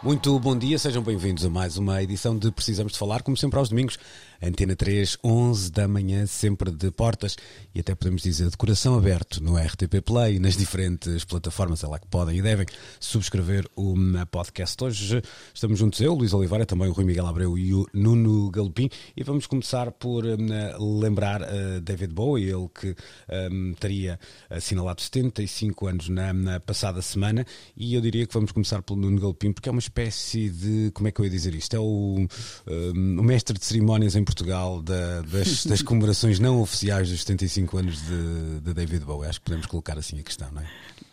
Muito bom dia, sejam bem-vindos a mais uma edição de Precisamos de Falar, como sempre aos domingos, Antena 3, 11 da manhã, sempre de portas e até podemos dizer de coração aberto no RTP Play e nas diferentes plataformas, é lá que podem e devem subscrever o podcast. Hoje estamos juntos eu, Luís Oliveira, também o Rui Miguel Abreu e o Nuno Galopim e vamos começar por um, lembrar uh, David Bowie, ele que um, teria assinalado 75 anos na, na, passada semana e eu diria que vamos começar pelo Nuno Galopim porque é uma espécie de, como é que eu ia dizer isto, é o, um, o mestre de cerimónias em Portugal da, das, das, comemorações não oficiais dos 75 anos de, de, David Bowie. Acho que podemos colocar assim a questão, não é?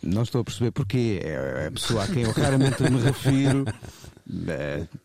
Não estou a perceber porque é a pessoa a quem eu raramente me refiro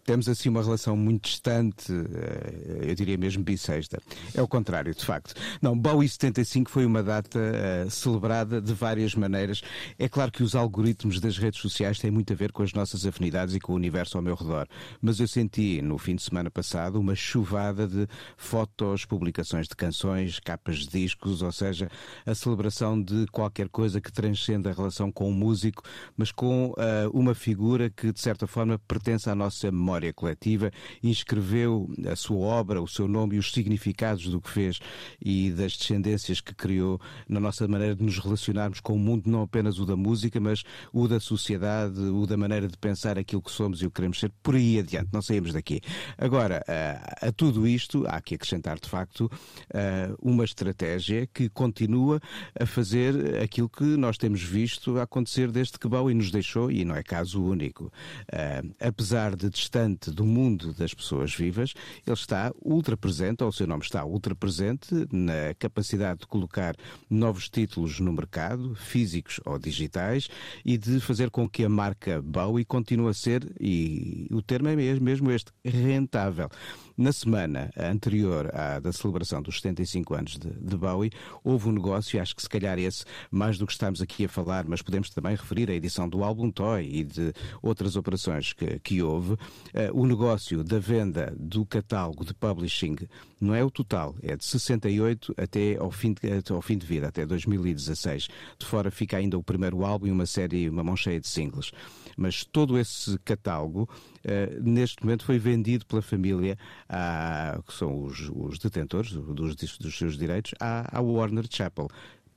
temos assim uma relação muito distante, uh, eu diria mesmo bissexta. É o contrário, de facto. Não, Bowie 75 foi uma data uh, celebrada de várias maneiras. É claro que os algoritmos das redes sociais têm muito a ver com as nossas afinidades e com o universo ao meu redor, mas eu senti no fim de semana passado uma chuvada de fotos, publicações de canções, capas de discos, ou seja, a celebração de qualquer coisa que transcenda a relação com o músico, mas com uma figura que de certa forma pertence pertence à nossa memória coletiva, inscreveu a sua obra, o seu nome e os significados do que fez e das descendências que criou na nossa maneira de nos relacionarmos com o mundo, não apenas o da música, mas o da sociedade, o da maneira de pensar aquilo que somos e o que queremos ser, por aí adiante, não saímos daqui. Agora, a, tudo isto, há que acrescentar de facto uma estratégia que continua a fazer aquilo que nós temos visto acontecer desde que Bowie nos deixou, e não é caso único. Apesar de distante do mundo das pessoas vivas, ele está ultra presente, ou o seu nome está ultra presente, na capacidade de colocar novos títulos no mercado, físicos ou digitais, e de fazer com que a marca Bowie continue a ser, e o termo é mesmo este, rentável. Na semana anterior à da celebração dos 75 anos de, de Bowie, houve um negócio, acho que se calhar esse, mais do que estamos aqui a falar, mas podemos também referir a edição do álbum Toy e de outras operações que, que houve. Uh, o negócio da venda do catálogo de publishing não é o total, é de 68 até ao fim de, até ao fim de vida, até 2016. De fora fica ainda o primeiro álbum e uma série, uma mão cheia de singles. Mas todo esse catálogo, uh, neste momento, foi vendido pela família, à, que são os, os detentores dos, dos seus direitos, à, à Warner Chappell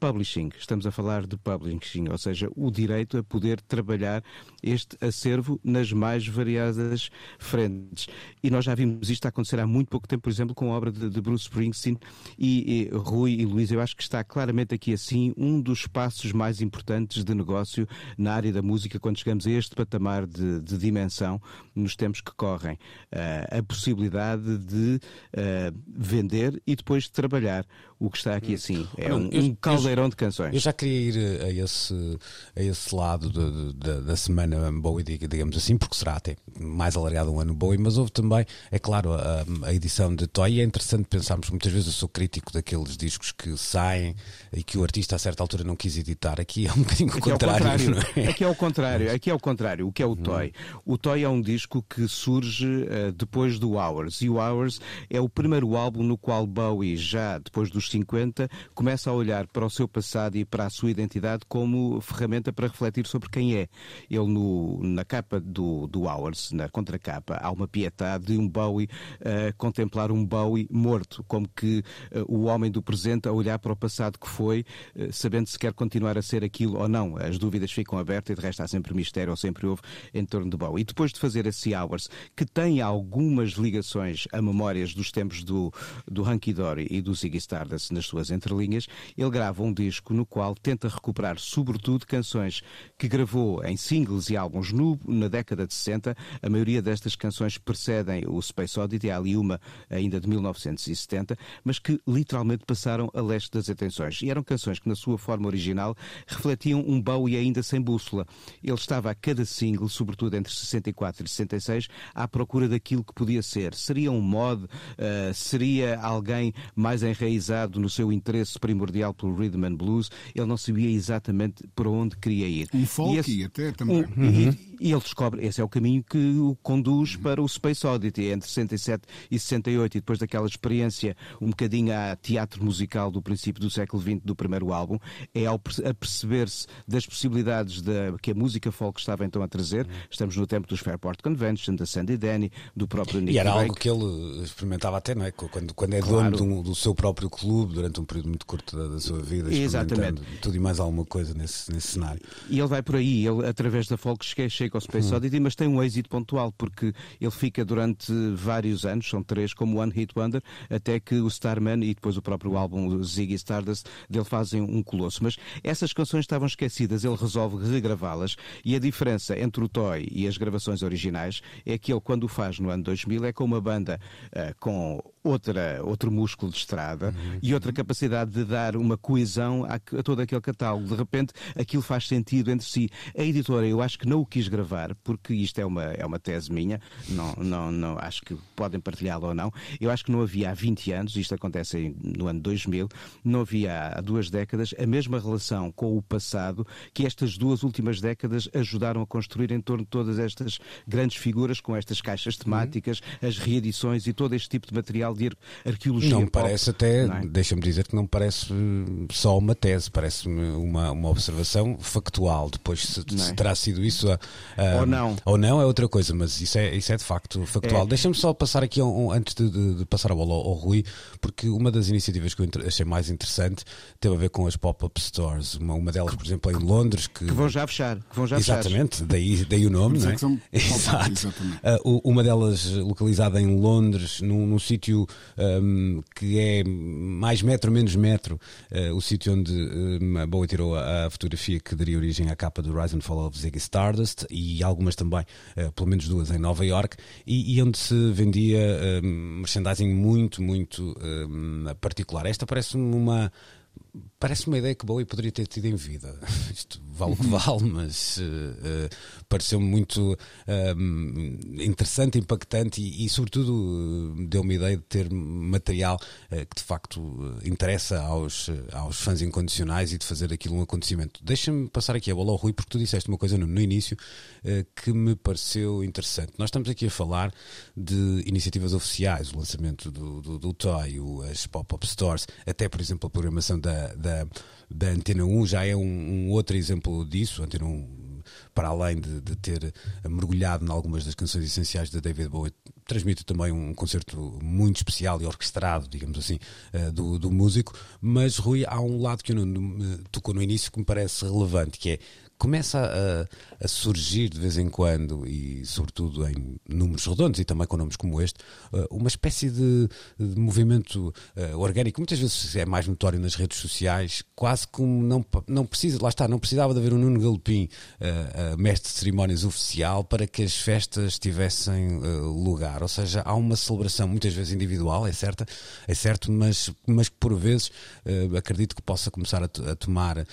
publishing. Estamos a falar de publishing, ou seja, o direito a poder trabalhar este acervo nas mais variadas frentes. E nós já vimos isto acontecer há muito pouco tempo, por exemplo, com a obra de, de Bruce Springsteen e, e, Rui e Luís. Eu acho que está claramente aqui assim um dos passos mais importantes de negócio na área da música quando chegamos a este patamar de, de dimensão nos tempos que correm. Uh, a possibilidade de uh, vender e depois de trabalhar. O que está aqui hum. assim é um, um caldeirão de canções. Eu já queria ir a esse, a esse lado de, de, da semana Bowie, digamos assim, porque será até mais alargado um ano Bowie, mas houve também, é claro, a, a edição de Toy. E é interessante pensarmos, muitas vezes eu sou crítico daqueles discos que saem e que o artista a certa altura não quis editar. Aqui é um bocadinho o contrário. contrário. É? Aqui é o contrário. Aqui é o contrário. O que é o Toy? O Toy é um disco que surge uh, depois do Hours. E o Hours é o primeiro álbum no qual Bowie, já depois dos 50, começa a olhar para o seu passado e para a sua identidade como ferramenta para refletir sobre quem é. Ele, no, na capa do, do Hours, na contracapa, há uma piedade de um Bowie uh, contemplar um Bowie morto, como que uh, o homem do presente a olhar para o passado que foi, uh, sabendo se quer continuar a ser aquilo ou não. As dúvidas ficam abertas e de resto há sempre mistério, ou sempre houve, em torno do Bowie. E depois de fazer esse Hours, que tem algumas ligações a memórias dos tempos do, do Hunky Dory e do Ziggy Stardust nas suas entrelinhas, ele grava um disco no qual tenta recuperar, sobretudo, canções que gravou em singles e álbuns no, na década de 60. A maioria destas canções precedem o Space Oddity, há ali uma ainda de 1970, mas que literalmente passaram a leste das atenções. E eram canções que, na sua forma original, refletiam um Bowie ainda sem bússola. Ele estava a cada single, sobretudo entre 64 e 66, à procura daquilo que podia ser. Seria um mod? Uh, seria alguém mais enraizado no seu interesse primordial pelo rhythm and blues? Ele não sabia exatamente para onde queria ir. Um folk e esse, até também. Um, uhum. e, e, ele descobre, esse é o caminho que o conduz uhum. para o Space Oddity, entre 67 e 68, e depois daquela experiência um bocadinho a teatro musical do princípio do século XX do primeiro álbum, é ao perceber-se das possibilidades da, que a música folk estava então a trazer. Estamos no tempo dos Fairport Convention, da Sandy Denny, do próprio Nick E era Drake. algo que ele experimentava até, não é? Quando, quando é claro. dono do, do, seu próprio clube durante um período muito curto da, da sua vida, Exatamente. tudo e mais alguma coisa nesse, nesse cenário. E ele vai por aí, ele através da folk chega ao Space hum. Oddity, mas tem um êxito pontual, porque ele fica durante vários anos, são três, como One Hit Wonder, até que o Starman e depois o próprio álbum Ziggy Stardust dele fazem um colosso. Mas essas canções estavam esquecidas, ele resolve regravá-las e a diferença entre o Toy e as gravações originais é que ele, quando o faz no ano 2000, é com uma banda uh, com outra, outro músculo de estrada uhum. e outra capacidade de dar uma coesão a, a, todo aquele catálogo. De repente, aquilo faz sentido entre si. A editora, eu acho que não o quis gravar, porque isto é uma, é uma tese minha, não, não, não, acho que podem partilhá-la ou não. Eu acho que não havia há 20 anos, isto acontece no ano 2000, não havia há duas décadas a mesma relação com o passado que estas duas últimas décadas ajudaram a construir em torno de todas estas grandes figuras, com estas caixas temáticas, uhum. as reedições e todo este tipo de material de arqueologia. Não me parece até, é? deixa-me dizer que não parece só uma tese, parece-me uma, uma observação factual. Depois, se, é? se terá sido isso a, a, ou não, ou não é outra coisa, mas isso é, isso é de facto factual. É. Deixa-me só passar aqui, um, antes de, de, de, passar a bola ao, ao Rui, porque uma das iniciativas que eu achei mais interessante teve a ver com as pop-up stores. Uma, uma delas, por exemplo, em Londres. Que, que vão já fechar. Que vão já exatamente, fechar. Daí, daí o nome, não é? Exato. Uh, uma delas localizada em Londres, num, num sítio um, que é mais metro, menos metro, uh, o sítio onde um, a Bowie tirou a, a, fotografia que daria origem à capa do Rise and Fall of Ziggy Stardust e algumas também, uh, pelo menos duas em Nova York, e, e onde se vendia um, merchandising muito, muito particular. Esta parece-me uma Parece uma ideia que Bowie poderia ter tido em vida. Isto vale o que vale, mas uh, uh, pareceu-me muito uh, interessante, impactante e, e sobretudo, deu-me a ideia de ter material que de facto interessa aos, aos fãs incondicionais e de fazer aquilo um acontecimento. Deixa-me passar aqui a bola ao Rui, porque tu disseste uma coisa no, no início que me pareceu interessante. Nós estamos aqui a falar de iniciativas oficiais, o lançamento do, do, do Toy, as pop-up stores, até, por exemplo, a programação da, da da, Antena 1 já é um, um outro exemplo disso. Antena 1 para além de, de, ter mergulhado em algumas das canções essenciais da David Bowie, transmite também um concerto muito especial e orquestrado, digamos assim, uh, do, do, músico. Mas, Rui, há um lado que eu não, tocou no início que me parece relevante, que é começa a, surgir de vez em quando, e sobretudo em números redondos e também com nomes como este, eh, uma espécie de, de movimento uh, orgânico, muitas vezes é mais notório nas redes sociais, quase como não, não precisa, lá está, não precisava de haver um Nuno Galopim, uh, mestre de cerimónias oficial, para que as festas tivessem lugar. Ou seja, há uma celebração muitas vezes individual, é, certa, é certo, mas, mas que por vezes acredito que possa começar a, a tomar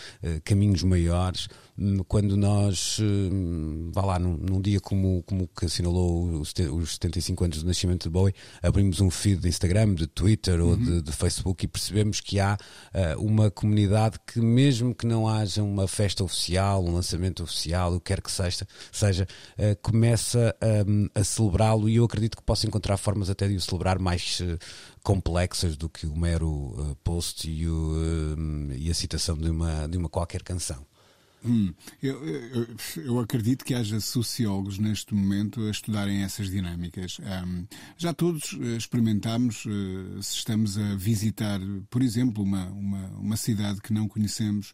caminhos maiores Hum, quando nós, hum, vá lá, num, num, dia como, como que assinalou os, os 75 anos do nascimento de Bowie, abrimos um feed de Instagram, de Twitter ou uhum. de, de, Facebook e percebemos que há uh, uma comunidade que, mesmo que não haja uma festa oficial, um lançamento oficial, o que quer que seja, seja uh, começa um, a celebrá-lo e eu acredito que possa encontrar formas até de o celebrar mais uh, complexas do que o mero post e, o, hum, e a citação de uma, de uma qualquer canção. Hum, eu, eu, eu, acredito que haja sociólogos neste momento a estudarem essas dinâmicas. Um, já todos eh, experimentámos, uh, se estamos a visitar, por exemplo, uma, uma, uma cidade que não conhecemos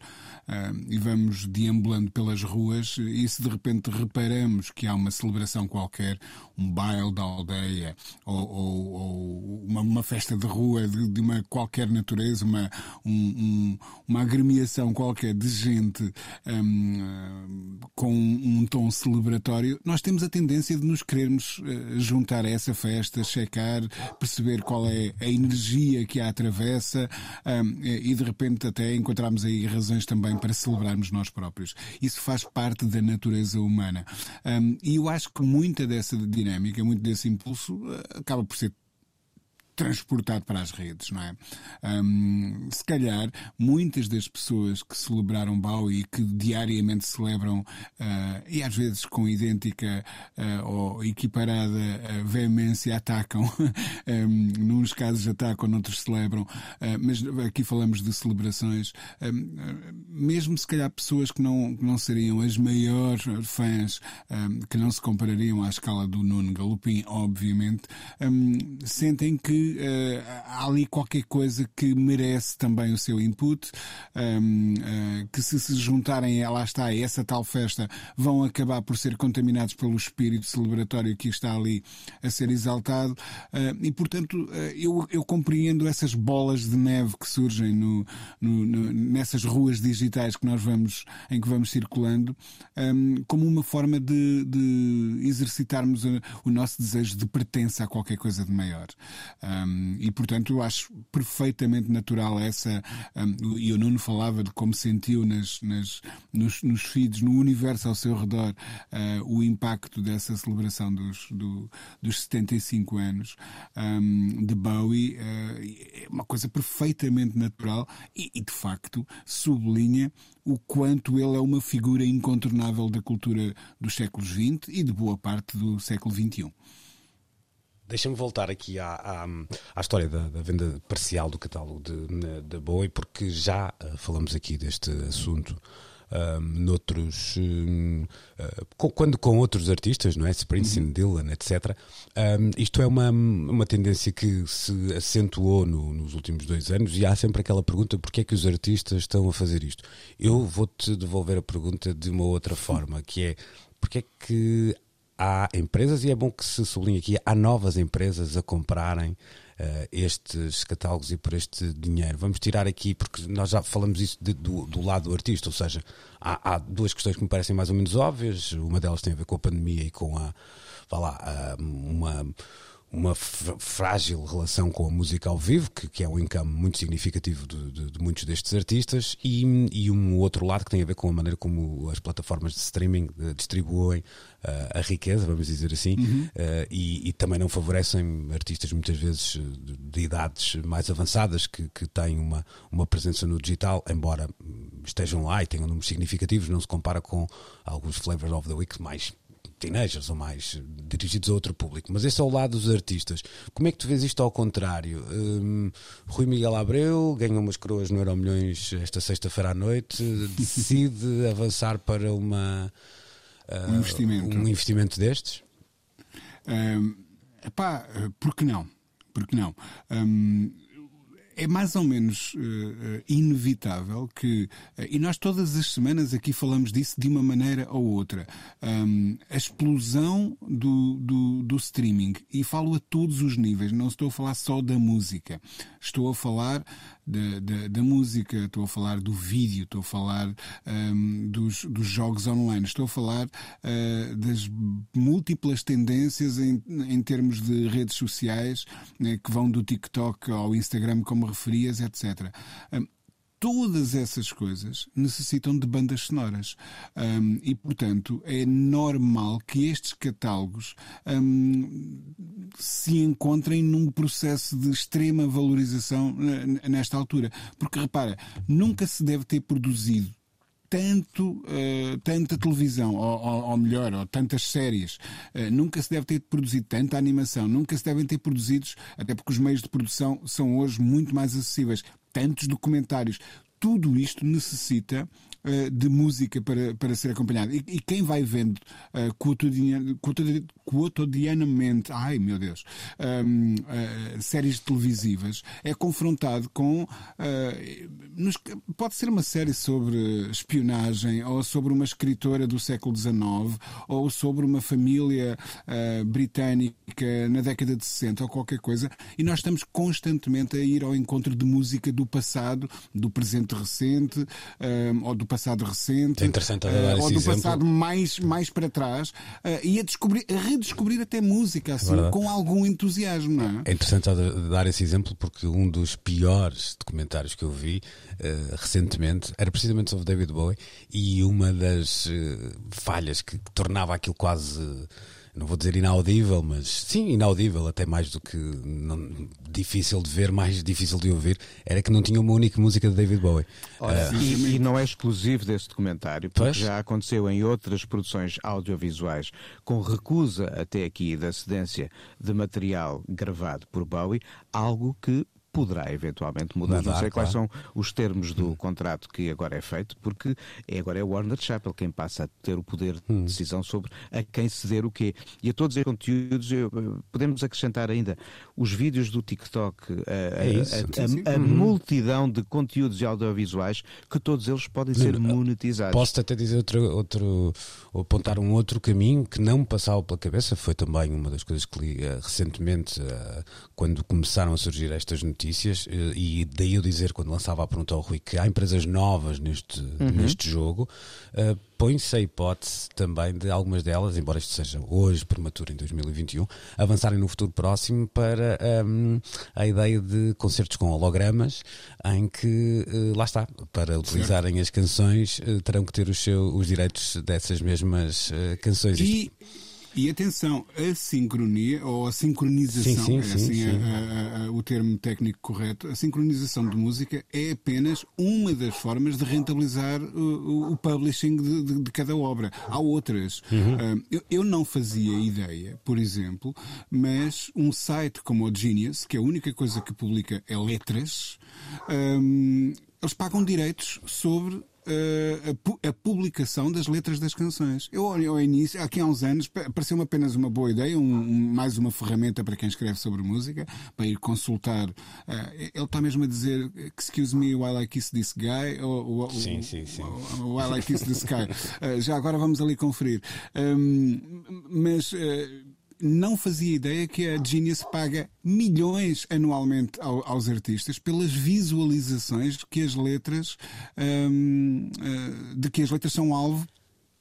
uh, e vamos deambulando pelas ruas e se de repente reparamos que há uma celebração qualquer, um baile da aldeia ou, ou, ou uma, uma, festa de rua de, de uma qualquer natureza, uma, um, um, uma agremiação qualquer de gente um, com um tom celebratório, nós temos a tendência de nos querermos uh, juntar a essa festa, checar, perceber qual é a energia que a atravessa um, e de repente até encontrarmos aí razões também para celebrarmos nós próprios. Isso faz parte da natureza humana. Um, e eu acho que muita dessa dinâmica, muito desse impulso, uh, acaba por ser transportado para as redes, não é? Um, se calhar, muitas das pessoas que celebraram Bowie e que diariamente celebram, uh, e às vezes com idêntica uh, ou equiparada uh, veemência, atacam, um, nos casos atacam, noutros celebram, uh, mas aqui falamos de celebrações, um, mesmo se calhar pessoas que não, que não seriam as maiores fãs, que não se comparariam à escala do Nuno Galopim, obviamente, sentem que uh, há ali qualquer coisa que merece também o seu input, um, ehm, uh, eh, que se se juntarem, está, a essa tal festa, vão acabar por ser contaminados pelo espírito celebratório que está ali a ser exaltado. Uh, e, portanto, eu, eu compreendo essas bolas de neve que surgem no, no, no, nessas ruas digitais que nós vamos, em que vamos circulando, um, ehm, como uma forma de, de exercitarmos o nosso desejo de pertença a qualquer coisa de maior. Um, e, portanto, acho perfeitamente natural essa. Um, e o Nuno falava de como sentiu nas, nas, nos, nos feeds, no universo ao seu redor, uh, o impacto dessa celebração dos, do, dos 75 anos um, de Bowie. Uh, é uma coisa perfeitamente natural e, e, de facto, sublinha o quanto ele é uma figura incontornável da cultura dos séculos XX e de boa parte do século XXI. Deixa-me voltar aqui à, à, à história da, da, venda parcial do catálogo de, de Bowie, porque já uh, falamos aqui deste assunto um, noutros. Um, uh, com, quando com outros artistas, não é? Springsteen, uhum. Dylan, etc. Um, isto é uma, uma tendência que se acentuou no, nos últimos dois anos e há sempre aquela pergunta: porquê é que os artistas estão a fazer isto? Eu vou-te devolver a pergunta de uma outra forma, que é. Porque é que há empresas, e é bom que se sublinhe aqui, há novas empresas a comprarem uh, estes catálogos e por este dinheiro. Vamos tirar aqui, porque nós já falamos isso de, do, do, lado do artista, ou seja, há, há, duas questões que me parecem mais ou menos óbvias. Uma delas tem a ver com a pandemia e com a, vá lá, uma uma frágil relação com a música ao vivo, que, que é um income muito significativo de, de, de muitos destes artistas, e, e, um outro lado que tem a ver com a maneira como as plataformas de streaming uh, distribuem uh, a riqueza, vamos dizer assim, uhum. uh, e, e, também não favorecem artistas muitas vezes de, de idades mais avançadas que, que têm uma, uma presença no digital, embora estejam lá e tenham números significativos, não se compara com alguns Flavors of the Week mais teenagers ou mais dirigidos a outro público. Mas esse é o lado dos artistas. Como é que tu vês isto ao contrário? Um, Rui Miguel Abreu ganhou umas coroas no Euro Milhões esta sexta-feira à noite, decide avançar para uma, uh, um, investimento. um investimento destes? Um, epá, por que não? Por que não? Um, é mais ou menos uh, inevitável que, uh, e nós todas as semanas aqui falamos disso de uma maneira ou outra, um, a explosão do, do, do, streaming, e falo a todos os níveis, não estou a falar só da música, estou a falar da, da, da música, estou a falar do vídeo, estou a falar um, dos, dos jogos online, estou a falar uh, das múltiplas tendências em, em termos de redes sociais né, que vão do TikTok ao Instagram, como referias, etc. Um, todas essas coisas necessitam de bandas sonoras. Um, e, portanto, é normal que estes catálogos um, se encontrem num processo de extrema valorização nesta altura. Porque, repara, nunca se deve ter produzido tanto, uh, tanta televisão, ou, ou, ou, melhor, ou tantas séries. Uh, nunca se deve ter produzido tanta animação, nunca se devem ter produzidos, até porque os meios de produção são hoje muito mais acessíveis, tantos documentários. Tudo isto necessita de música para, para ser acompanhado. E, e quem vai vendo uh, cotidian, cotidianamente, ai meu Deus, uh, séries televisivas, é confrontado com. Nos, pode ser uma série sobre espionagem, ou sobre uma escritora do século XIX, ou sobre uma família britânica na década de 60, ou qualquer coisa, e nós estamos constantemente a ir ao encontro de música do passado, do presente recente, uh, ou do passado recente, é interessante uh, ou do exemplo. passado mais, mais para trás, uh, e a, descobrir, a redescobrir até música, assim, é com algum entusiasmo. Não é? é interessante dar esse exemplo porque um dos piores documentários que eu vi uh, recentemente era precisamente sobre David Bowie e uma das falhas que tornava aquilo quase não vou dizer inaudível, mas sim, inaudível, até mais do que não, difícil de ver, mais difícil de ouvir, era que não tinha uma única música de David Bowie. Ora, uh, e, e, não é exclusivo desse documentário, porque pois? já aconteceu em outras produções audiovisuais com recusa até aqui da cedência de material gravado por Bowie, algo que poderá eventualmente mudar. mudar não sei claro. quais são os termos do hum. contrato que agora é feito, porque é, agora é Warner Chappell quem passa a ter o poder de hum. decisão sobre a quem ceder o quê. E a todos os conteúdos, eu, podemos acrescentar ainda os vídeos do TikTok, a, é a, a, a uhum. multidão de conteúdos audiovisuais que todos eles podem ser monetizados. Posso até dizer outro, outro, apontar um outro caminho que não me passava pela cabeça, foi também uma das coisas que li uh, recentemente, uh, quando começaram a surgir estas notícias notícias, eh, e daí eu dizer, quando lançava a pergunta ao Rui, que há empresas novas neste, uhum. neste jogo, uh, põe-se a hipótese também de algumas delas, embora isto seja hoje prematuro em 2021, avançarem no futuro próximo para um, ehm, a ideia de concertos com hologramas, em que, uh, lá está, para utilizarem certo. as canções, uh, terão que ter os, seu, os direitos dessas mesmas canções. E... Isto e atenção, a sincronia ou a sincronização, sim, sim, é assim sim, a, a, a, o termo técnico correto, a sincronização de música é apenas uma das formas de rentabilizar o, o publishing de, de, de, cada obra. Há outras. Uhum. Uh, eu, eu, não fazia ideia, por exemplo, mas um site como o Genius, que é a única coisa que publica é letras, um, eles pagam direitos sobre a, a, publicação das letras das canções. Eu, ao início, aqui há uns anos, pareceu-me apenas uma boa ideia, um, mais uma ferramenta para quem escreve sobre música, para ir consultar. Uh, ele está mesmo a dizer Excuse me while I kiss this guy, ou, ou sim, sim, sim. While I kiss this guy. Uh, já agora vamos ali conferir. Um, mas. Uh, não fazia ideia que a Genius paga milhões anualmente ao, aos artistas pelas visualizações que as letras um, uh, de que as letras são alvo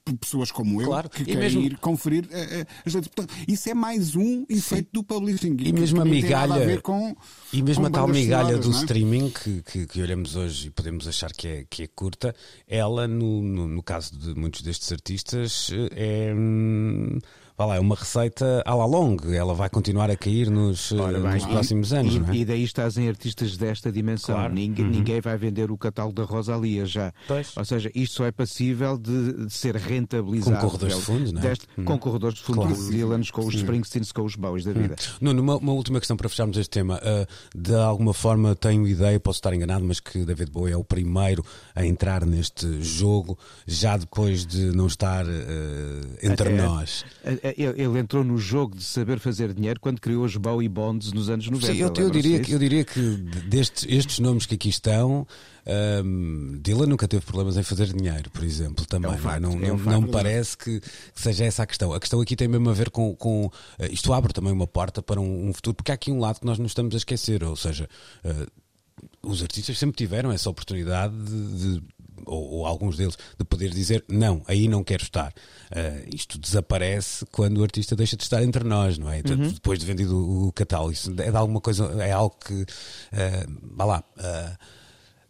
por pessoas como eu claro. que e querem mesmo... ir conferir uh, uh, as letras. Portanto, isso é mais um efeito Sim. do publishing. E, mesmo a migalha. Com, e mesmo a tal migalha do é? streaming que, que, que, olhamos hoje e podemos achar que é, que é curta, ela, no, no, no caso de muitos destes artistas, é. Hum, vá lá, é uma receita à la longue, ela vai continuar a cair nos, Ora, bem, nos próximos anos. E, é? e, daí estás em artistas desta dimensão. Claro. Ninguém, uhum. ninguém vai vender o catálogo da Rosalia já. Pois. Ou seja, isto só é passível de, de ser rentabilizado. Com corredores de fundos, não é? Deste, uhum. Com corredores de fundos, claro. Dylans, com os Springsteens, com os Bowies da uhum. vida. Uhum. Nuno, uma, uma, última questão para fecharmos este tema. Uh, de alguma forma tenho ideia, posso estar enganado, mas que David Bowie é o primeiro a entrar neste jogo, já depois de não estar uh, entre é, nós. É, é, ele entrou no jogo de saber fazer dinheiro quando criou os Bowie Bonds nos anos 90. Sim, eu, eu diria, que, eu diria que destes estes nomes que aqui estão, um, Dylan nunca teve problemas em fazer dinheiro, por exemplo, também. É um facto, não, é um não, não me parece que, seja essa a questão. A questão aqui tem mesmo a ver com. com uh, isto abre também uma porta para um, um, futuro, porque há aqui um lado que nós não estamos a esquecer, ou seja. Uh, os artistas sempre tiveram essa oportunidade de, de ou, ou, alguns deles, de poder dizer não, aí não quero estar. Uh, isto desaparece quando o artista deixa de estar entre nós, não é? Uhum. Depois de vendido o, o, catálogo. Isso é de alguma coisa, é algo que. Uh, vá lá. Uh,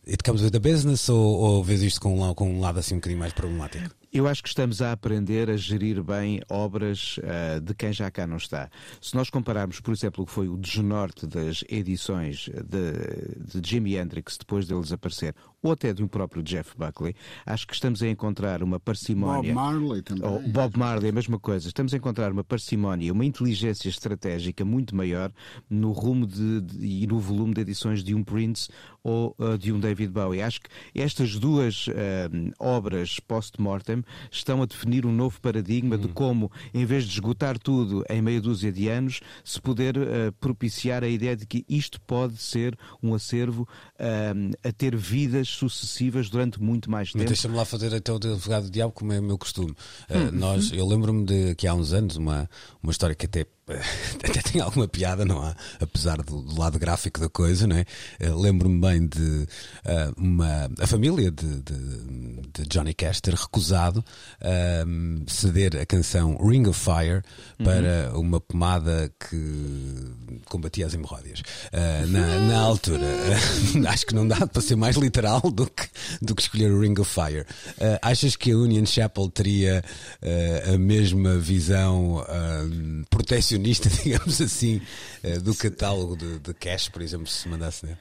it comes with the business ou, ou vês isto com um, com um lado assim um bocadinho mais problemático? Eu acho que estamos a aprender a gerir bem obras uh, de quem já cá não está. Se nós compararmos, por exemplo, o que foi o desnorte das edições de, de Jimi Hendrix depois dele desaparecer, ou até do próprio Jeff Buckley, acho que estamos a encontrar uma parcimónia. Bob Marley também. Oh, Bob Marley, a mesma coisa. Estamos a encontrar uma parcimónia, uma inteligência estratégica muito maior no rumo de, de, e no volume de edições de um Prince ou uh, de um David Bowie. Acho que estas duas uh, obras post-mortem estão a definir um novo paradigma de como, em vez de esgotar tudo em meia dúzia de anos, se poder uh, propiciar a ideia de que isto pode ser um acervo a ter vidas sucessivas durante muito mais tempo. Deixa-me lá fazer até o advogado do diabo, como é o meu costume. Hum. nós, eu lembro-me de que há uns anos, uma, uma história que até até tem alguma piada, não há? Apesar do, do lado gráfico da coisa, não é? Uh, Lembro-me bem de uh, uma, a família de, de, de Johnny Cash ter recusado uh, ceder a canção Ring of Fire para uhum. uma pomada que combatia as hemorróias. Na, na, altura, acho que não dá para ser mais literal do que, do que escolher o Ring of Fire. achas que a Union Chapel teria a mesma visão protecionista? Colecionista, digamos assim, eh, do catálogo de, de Cash, por exemplo, se mandasse nele?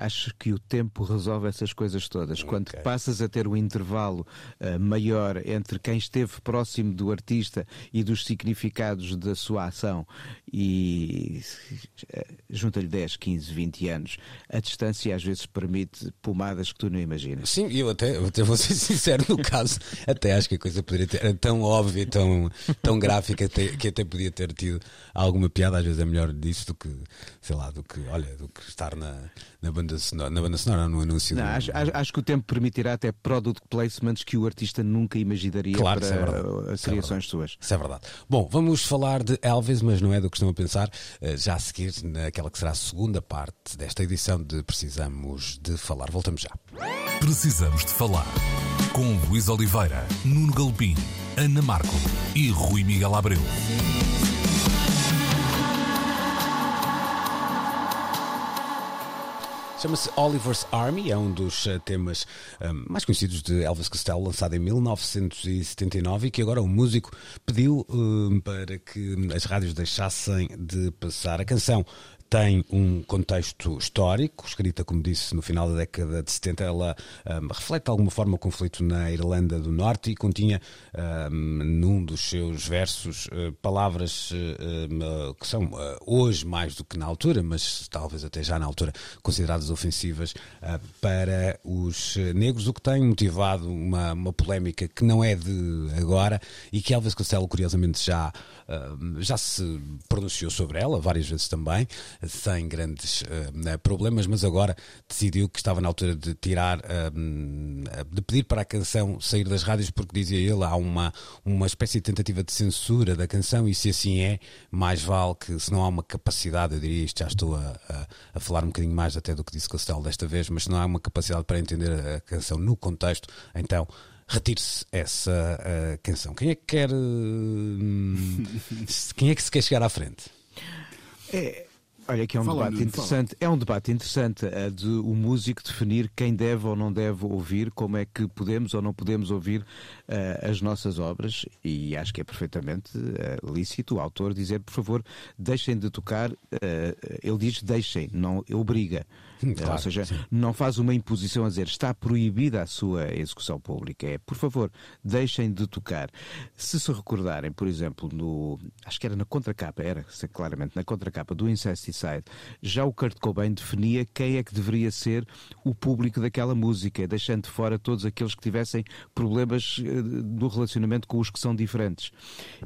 Acho que o tempo resolve essas coisas todas. Okay. Quando passas a ter um intervalo uh, maior entre quem esteve próximo do artista e dos significados da sua ação e uh, junta-lhe 10, 15, 20 anos, a distância às vezes permite pomadas que tu não imaginas. Sim, eu até, até vou ser sincero no caso, até acho que a coisa poderia ter, era tão óbvia, tão, tão gráfica que até podia ter tido alguma piada, às vezes é melhor disso do que, sei lá, do que, olha, do que estar na, na banda sonora, na banda sonora, no anúncio. Não, do... acho, acho, que o tempo permitirá até product placements que o artista nunca imaginaria claro, para é criações é suas. Isso é verdade. Bom, vamos falar de Elvis, mas não é do que estão a pensar. Eh, já a seguir, naquela que será a segunda parte desta edição de Precisamos de Falar. Voltamos já. Precisamos de Falar. Com Luís Oliveira, Nuno Galpim, Ana Marco e Rui Miguel Abreu. Chama-se Oliver's Army, é um dos uh, temas um, mais conhecidos de Elvis Costello, lançado em 1979 e que agora o músico pediu um, para que as rádios deixassem de passar. A canção tem um contexto histórico, escrita, como disse, no final da década de 70. Ela um, reflete de alguma forma o conflito na Irlanda do Norte e continha um, num dos seus versos uh, palavras uh, que são hoje mais do que na altura, mas talvez até já na altura consideradas ofensivas para os negros, o que tem motivado uma, uma polémica que não é de agora e que Elvis Costello, curiosamente, já, já se pronunciou sobre ela várias vezes também sem grandes uh, problemas, mas agora decidiu que estava na altura de tirar, uh, de pedir para a canção sair das rádios, porque dizia ele, há uma, uma espécie de tentativa de censura da canção, e se assim é, mais vale que se não há uma capacidade, eu diria isto, já estou a, a, a falar um bocadinho mais até do que disse Costello desta vez, mas se não há uma capacidade para entender a canção no contexto, então retire-se essa uh, canção. Quem é que quer. Uh, quem é que se quer chegar à frente? É, Olha, que é um fala, debate interessante. Fala. É um debate interessante uh, de o músico definir quem deve ou não deve ouvir, como é que podemos ou não podemos ouvir uh, as nossas obras. E acho que é perfeitamente uh, lícito o autor dizer, por favor, deixem de tocar. ele diz deixem, não obriga. Claro, Ou seja, sim. não faz uma imposição a dizer está proibida a sua execução pública. É, por favor, deixem de tocar. Se se recordarem, por exemplo, no. Acho que era na contracapa, era claramente na contracapa do Incesticide, já o Kurt Cobain definia quem é que deveria ser o público daquela música, deixando de fora todos aqueles que tivessem problemas eh, no relacionamento com os que são diferentes.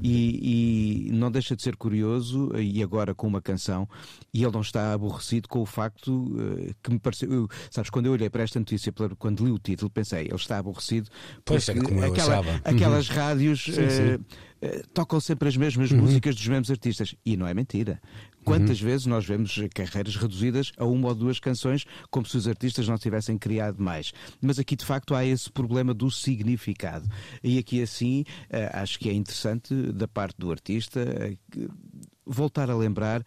E, e não deixa de ser curioso, e agora com uma canção, e ele não está aborrecido com o facto eh, que me pareceu. Eu, sabes, quando eu olhei para esta notícia, quando li o título, pensei, ele está aborrecido. Pois é, como aquela, eu Aquelas uhum. rádios. Sim, sim. Uh, tocam sempre as mesmas uhum. músicas dos mesmos artistas. E não é mentira. Quantas uhum. vezes nós vemos carreiras reduzidas a uma ou duas canções, como se os artistas não tivessem criado mais? Mas aqui, de facto, há esse problema do significado. E aqui, assim, uh, acho que é interessante, da parte do artista, voltar a lembrar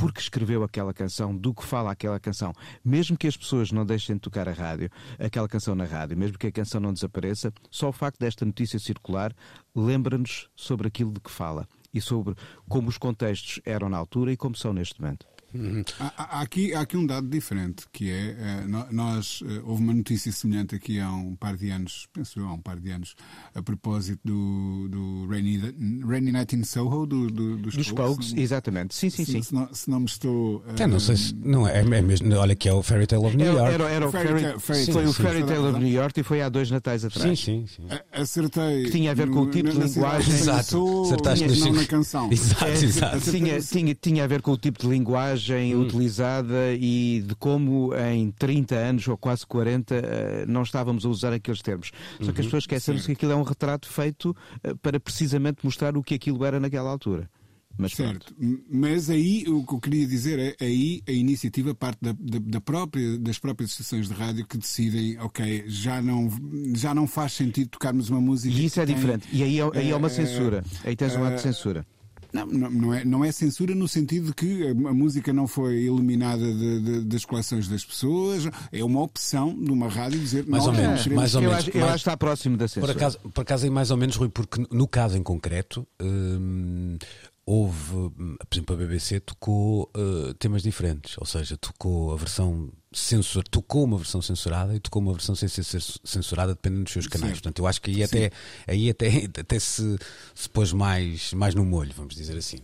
porque escreveu aquela canção, do que fala aquela canção. Mesmo que as pessoas não deixem de tocar a rádio, aquela canção na rádio, mesmo que a canção não desapareça, só o facto desta notícia circular lembra-nos sobre aquilo de que fala e sobre como os contextos eram na altura e como são neste momento. Uhum. Há, há, aqui, há aqui um dado diferente, que é, uh, nós, uh, houve uma notícia semelhante aqui há um par de anos, penso eu, há um par de anos, a propósito do, do Rainy, Rainy Night in Soho, do, do, dos, dos Pokes. exatamente. Sim, sim, se, sim. Se não, se não me estou... Uh, Até não sei se... Não é, é mesmo, olha que é o Fairy Tale of New York. Era, era o Fairy, fairy, fairy, sim, foi sim, o Fairy Tale of New York e foi há dois natais atrás. Sim, sim, sim. Acertei. Que tinha a ver com o tipo de linguagem. Exato. Acertaste não na canção. Exato, exato. Tinha, tinha, tinha a ver com o tipo de linguagem hum. utilizada e de como em 30 anos ou quase 40 eh, não estávamos a usar aqueles termos. Só que as uhum. pessoas esquecem-se que aquilo é um retrato feito eh, para precisamente mostrar o que aquilo era naquela altura. Mas certo, pronto. mas aí o que eu queria dizer é aí a iniciativa parte da, da, da, própria, das próprias estações de rádio que decidem, ok, já não, já não faz sentido tocarmos uma música. E isso é tem, diferente. E aí, é, aí é uma eh, censura. Aí tens um ato de censura. Não, não, não, é, não é censura no sentido de que a música não foi eliminada de, de, das coleções das pessoas, é uma opção de uma rádio dizer mais ou menos, mais ou eu menos. Acho, eu acho que está próximo da censura. Por acaso, por acaso é mais ou menos, Rui, porque no caso em concreto. Hum, houve, por exemplo, a BBC tocou uh, temas diferentes, ou seja, tocou a versão censur, tocou uma versão censurada e tocou uma versão sem ser censurada dependendo dos seus canais. Sim. Portanto, eu acho que aí até, aí até, até se, se pôs mais, mais no molho, vamos dizer assim.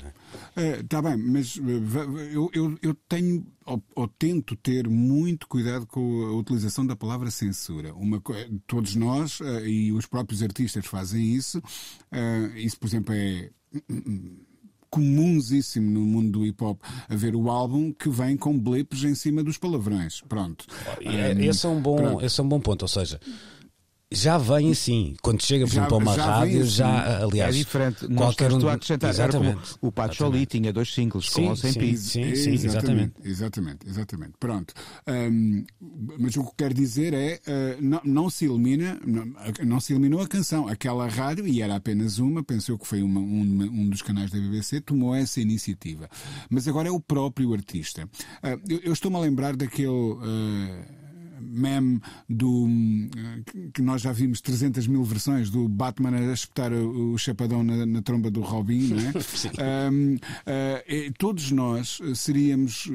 Está é, bem, mas eh, eu, eu, eu tenho ou, ou, tento ter muito cuidado com a utilização da palavra censura. Uma, todos nós uh, e os próprios artistas fazem isso. Uh, isso, por exemplo, é comunsíssimo no mundo do hip hop haver o álbum que vem com blips em cima dos palavrões. Pronto. É, esse, é um bom, esse é um bom ponto. Ou seja, já vem assim. Quando chega, por exemplo, a uma já rádio, assim. já, aliás, é diferente. Qualquer um. acrescentar. Exatamente. o Patchouli tinha dois singles sim, com ou sem sim, sim, sim, exatamente. Exatamente, exatamente. Pronto. Um, mas o que quero dizer é, uh, não, não, se elimina, não, não, se eliminou a canção. Aquela rádio, e era apenas uma, pensou que foi uma, um, um, dos canais da BBC, tomou essa iniciativa. Mas agora é o próprio artista. Uh, eu, eu estou-me a lembrar daquele. Uh, meme do que nós já vimos 300 mil versões do Batman a espetar o chapadão na, na tromba do Robin, não é? um, uh, eh, todos nós seríamos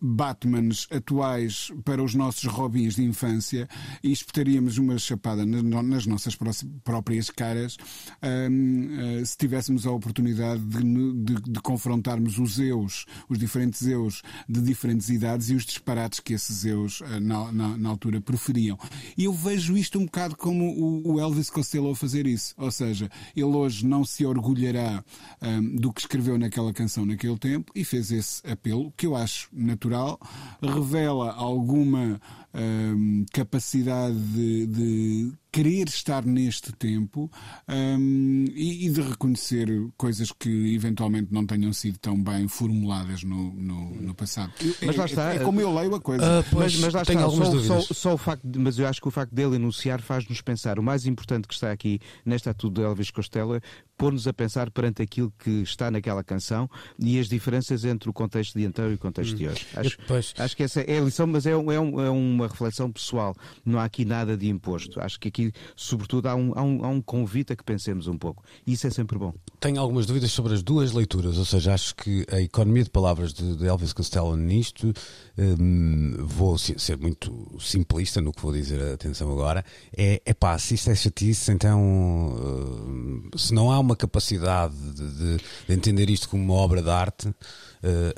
Batmans atuais para os nossos Robins de infância e espetaríamos uma chapada nas nossas próprias caras um, uh, se tivéssemos a oportunidade de, de, de confrontarmos os eus, os diferentes eus de diferentes idades e os disparates que esses eus uh, na, na, na altura preferiam. E eu vejo isto um bocado como o Elvis Costello a fazer isso. Ou seja, ele hoje não se orgulhará um, do que escreveu naquela canção naquele tempo e fez esse apelo, que eu acho natural, revela alguma um, capacidade de, de, querer estar neste tempo um, e, e, de reconhecer coisas que eventualmente não tenham sido tão bem formuladas no, no, no passado. Mas lá está. É, é, como eu leio a coisa. Uh, pois, mas, mas lá está. Só, só, só, o facto de, mas eu acho que o facto dele enunciar faz-nos pensar. O mais importante que está aqui nesta atitude de Elvis Costello é pôr-nos a pensar perante aquilo que está naquela canção e as diferenças entre o contexto de então e o contexto hum. de hoje. Acho, acho que essa é a lição, mas é, é, um, é uma reflexão pessoal. Não há aqui nada de imposto. Acho que aqui aqui, sobretudo, há um, há um, há um convite a que pensemos um pouco. Isso é sempre bom. Tenho algumas dúvidas sobre as duas leituras, ou seja, acho que a economia de palavras de, de Elvis Costello nisto, hum, vou ser muito simplista no que vou dizer, atenção agora, é, é pá, se isto é chatice, então hum, se não há uma capacidade de, de, de entender isto como uma obra de arte,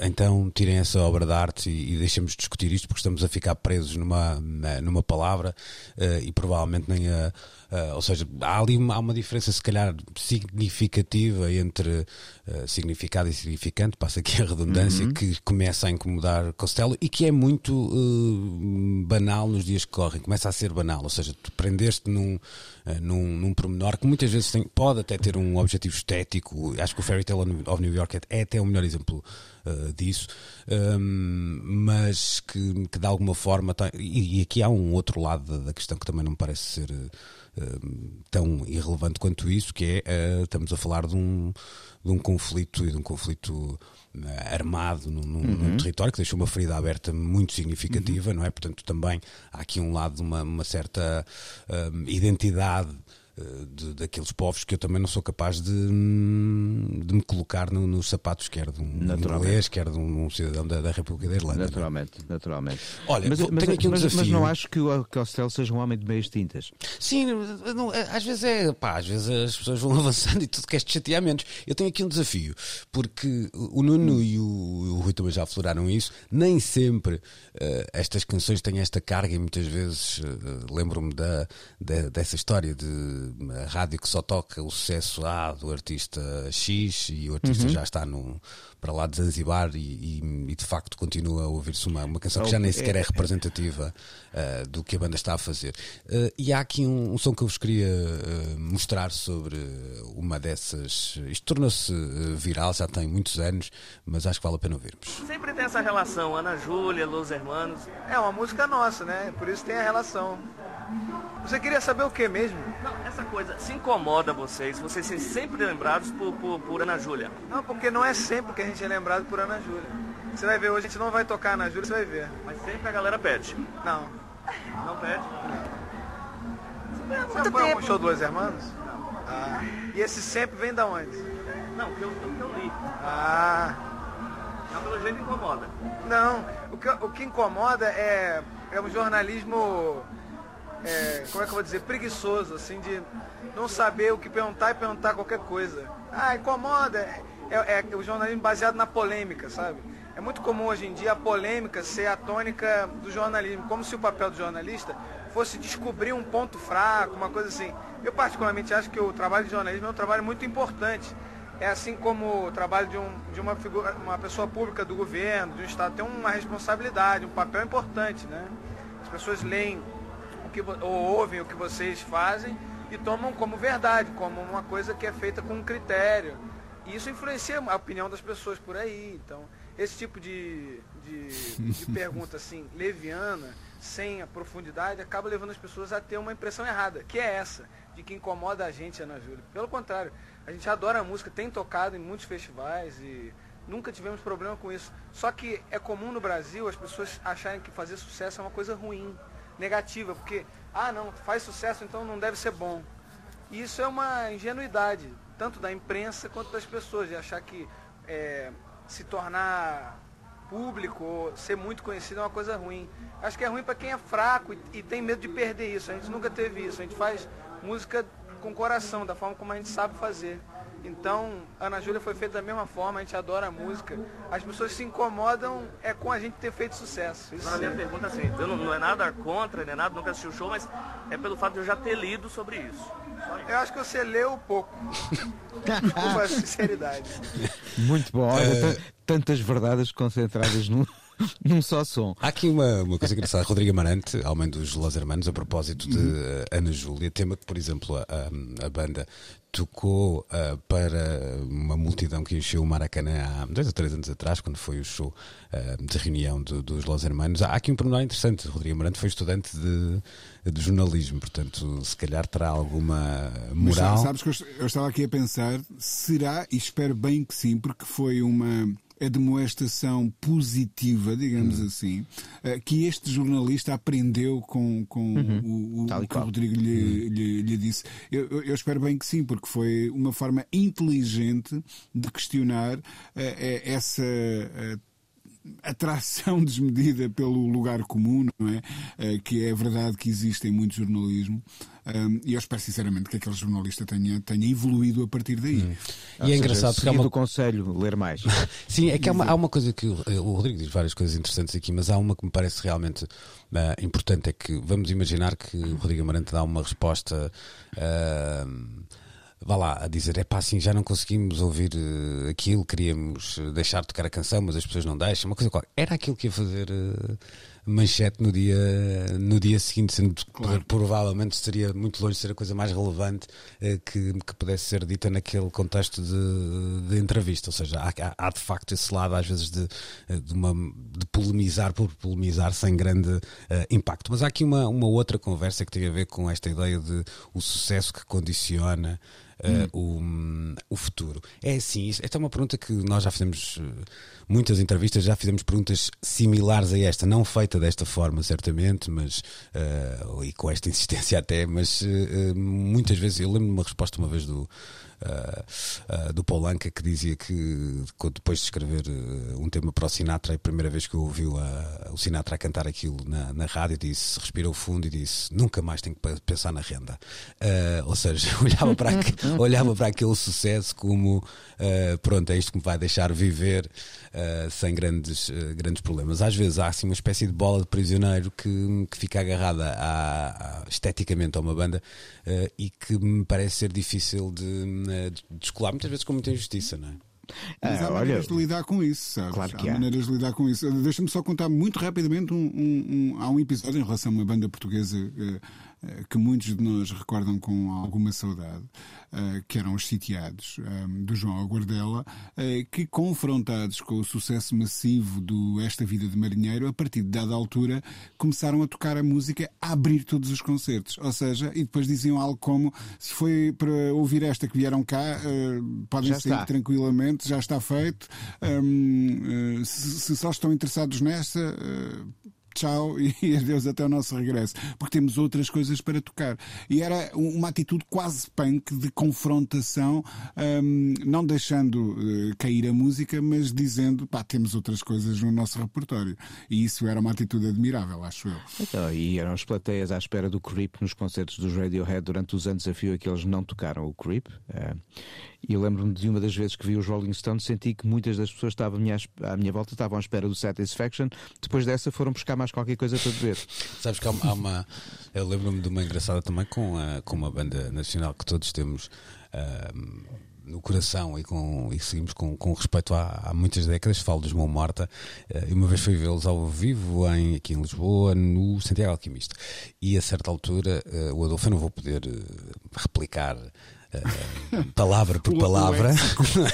então tirem essa obra de arte e, e deixemos discutir isto porque estamos a ficar presos numa, numa palavra uh, e provavelmente nem a, ou seja, há ali uma, há uma diferença, se calhar, significativa entre uh, significado e significante, passa aqui a redundância, uhum. que começa a incomodar Costello e que é muito banal nos dias que correm, começa a ser banal. Ou seja, tu prendeste num, num, num pormenor que muitas vezes tem, pode até ter um objetivo estético acho que o Fairy Tale of New York é, é até o melhor exemplo uh, disso, um, mas que, que de alguma forma tem, e, e, aqui há um outro lado da, da, questão que também não me parece ser uh, tão irrelevante quanto isso, que é uh, estamos a falar de um, de um conflito e de um conflito armado num, num, uhum. num, território que deixou uma ferida aberta muito significativa, uhum. não é? Portanto, também há aqui um lado de uma, uma certa um, identidade eh, de, daqueles povos que eu também não sou capaz de, de me colocar no, nos sapatos, quer de um inglês, quer de um, um cidadão da, da, República da Irlanda. É? Naturalmente, é? naturalmente. Olha, mas, mas, um mas, mas não acho que o Costello seja um homem de meias tintas. Sim, não, às vezes é, pá, às vezes as pessoas vão avançando e tudo queres chatear menos. Eu tenho aqui um desafio, porque o Nuno hum. e o, o Rui também já afloraram isso, nem sempre uh, estas canções têm esta carga e muitas vezes uh, lembro-me da, da, dessa história de a rádio que só toca o sucesso A do artista X e o artista uhum. já está no, para lá de Zanzibar e, e, e de facto continua a ouvir-se uma, uma canção que já nem sequer é, é representativa uh, do que a banda está a fazer. Uh, e há aqui um, um, som que eu vos queria uh, mostrar sobre uma dessas. Isto tornou-se viral, já tem muitos anos, mas acho que vale a pena ouvirmos. Sempre tem essa relação, Ana Júlia, Los Hermanos. É uma música nossa, né? Por isso tem a relação. Você queria saber o que mesmo? Não, essa coisa se incomoda vocês, vocês são sempre lembrados por, por, por, Ana Júlia. Não, porque não é sempre que a gente é lembrado por Ana Júlia. Você vai ver, hoje a gente não vai tocar Ana Júlia, você vai ver. Mas sempre a galera pede. Não. Não pede? Não. Você já foi um show do Dois Hermanos? Não. Ah, e esse sempre vem da onde? Não, que eu, que eu li. Ah. Não, pelo jeito incomoda. Não, o que, o que incomoda é, é um jornalismo é, como é que eu vou dizer, preguiçoso, assim, de não saber o que perguntar e perguntar qualquer coisa. Ah, incomoda. É, é o jornalismo baseado na polêmica, sabe? É muito comum hoje em dia a polêmica ser a tônica do jornalismo, como se o papel do jornalista fosse descobrir um ponto fraco, uma coisa assim. Eu particularmente acho que o trabalho de jornalismo é um trabalho muito importante. É assim como o trabalho de, um, de uma, figura, uma pessoa pública do governo, de um Estado, tem uma responsabilidade, um papel importante, né? As pessoas leem que, ou ouvem o que vocês fazem e tomam como verdade, como uma coisa que é feita com um critério. E isso influencia a opinião das pessoas por aí. Então, esse tipo de, de, de pergunta assim, leviana, sem a profundidade, acaba levando as pessoas a ter uma impressão errada, que é essa, de que incomoda a gente, Ana Júlia. Pelo contrário, a gente adora a música, tem tocado em muitos festivais e nunca tivemos problema com isso. Só que é comum no Brasil as pessoas acharem que fazer sucesso é uma coisa ruim negativa, porque, ah, não, faz sucesso, então não deve ser bom. E isso é uma ingenuidade, tanto da imprensa quanto das pessoas, de achar que é, se tornar público ser muito conhecido é uma coisa ruim. Acho que é ruim para quem é fraco e, e tem medo de perder isso. A gente nunca teve isso. A gente faz música com coração, da forma como a gente sabe fazer. Então, Ana Júlia foi feita da mesma forma, a gente adora a música. As pessoas se incomodam é com a gente ter feito sucesso. Isso a minha pergunta é assim, eu não, não, é nada contra, nem é nada, nunca assisti o show, mas é pelo fato de eu já ter lido sobre isso. Eu acho que você leu pouco. com a sinceridade. Muito bom. Olha, uh... tantas verdades concentradas num. num só som. Há aqui uma, uma coisa engraçada. Rodrigo Amarante, além dos Los Hermanos, a propósito de uh, Ana Júlia, tema que, por exemplo, a, a banda tocou uh, para uma multidão que encheu o Maracanã há dois ou três anos atrás, quando foi o show uh, de reunião do, dos Los Hermanos. Há aqui um pormenor interessante. Rodrigo Amarante foi estudante de, de jornalismo, portanto, se calhar terá alguma moral. Mas, sabes que eu, eu estava aqui a pensar, será, e espero bem que sim, porque foi uma a demonstração positiva, digamos hum. assim, eh, que este jornalista aprendeu com, com uhum. o, o que o Rodrigo lhe, uhum. lhe, lhe disse. Eu, eu, espero bem que sim, porque foi uma forma inteligente de questionar uh, essa. Uh, atração desmedida pelo lugar comum, não é? Que é verdade que existe em muito jornalismo. Um, e eu espero sinceramente que aquele jornalista tenha, tenha evoluído a partir daí. Hum. E é engraçado porque há uma... o conselho, ler mais. Sim, é que há uma, há uma coisa que o, o, Rodrigo diz várias coisas interessantes aqui, mas há uma que me parece realmente uh, importante: é que vamos imaginar que o Rodrigo Amarante dá uma resposta. Uh, vá lá, a dizer, é pá, assim, já não conseguimos ouvir uh, aquilo, queríamos deixar de tocar a canção, mas as pessoas não deixam, uma coisa qual. Era aquilo que ia fazer uh, manchete no dia, no dia seguinte, sendo claro. que provavelmente seria muito longe de ser a coisa mais relevante uh, que, que pudesse ser dita naquele contexto de, de entrevista. Ou seja, há, há, de facto esse lado, às vezes, de, de, uma, de polemizar por polemizar sem grande impacto. Mas há aqui uma, uma outra conversa que tem a ver com esta ideia de o sucesso que condiciona uh, o, o futuro? É assim, esta é uma pergunta que nós já fizemos eh, muitas entrevistas, já fizemos perguntas similares a esta, não feita desta forma, certamente, mas uh, e com esta insistência até, mas uh, muitas vezes eu lembro de uma resposta uma vez do uh, uh, do Polanca que dizia que depois de escrever uh, um tema para o Sinatra, a primeira vez que eu ouvi o Sinatra a cantar aquilo na, na rádio, disse, respirou fundo e disse: Nunca mais tenho que pensar na renda. ou seja, olhava para, olhava para aquele sucesso como pronto, é isto que me vai deixar viver sem grandes, grandes problemas. Às vezes há assim uma espécie de bola de prisioneiro que, que fica agarrada a, a, esteticamente a uma banda e que me parece ser difícil de eh, descolar, muitas vezes com muita injustiça, não é? Mas há ah, maneiras olha, de lidar com isso, sabes? Claro que há, há. maneiras de lidar com isso. Deixa-me só contar muito rapidamente um, um, um, há um episódio em relação a uma banda portuguesa uh, uh, que muitos de nós recordam com alguma saudade. Eh, que eram os sitiados, eh, do João Aguardela, eh, que confrontados com o sucesso massivo do Esta Vida de Marinheiro, a partir de dada altura, começaram a tocar a música, a abrir todos os concertos. Ou seja, e depois diziam algo como: se foi para ouvir esta que vieram cá, podem já sair está. tranquilamente, já está feito. se, só estão interessados nesta tchau e adeus até o nosso regresso, porque temos outras coisas para tocar. E era uma atitude quase punk de confrontação, um, não deixando uh, cair a música, mas dizendo, pá, temos outras coisas no nosso repertório. E isso era uma atitude admirável, acho eu. Então, e eram as plateias à espera do Creep nos concertos dos Radiohead durante os anos a fio que eles não tocaram o Creep. Uh, e eu lembro-me de uma das vezes que vi os Rolling Stones, senti que muitas das pessoas estavam à minha, à minha volta estavam à espera do Satisfaction. Depois dessa foram buscar mais qualquer coisa para beber. Sabes que há, há uma. Eu lembro-me de uma engraçada também com, a, com uma banda nacional que todos temos. Uh, no coração e, com, e seguimos com, com respeito há, há muitas décadas, falo dos Mão Morta, uh, e uma vez fui vê-los ao vivo em, aqui em Lisboa, no Santiago Alquimista. E a certa altura, uh, o Adolfo, eu não vou poder replicar uh, palavra por palavra,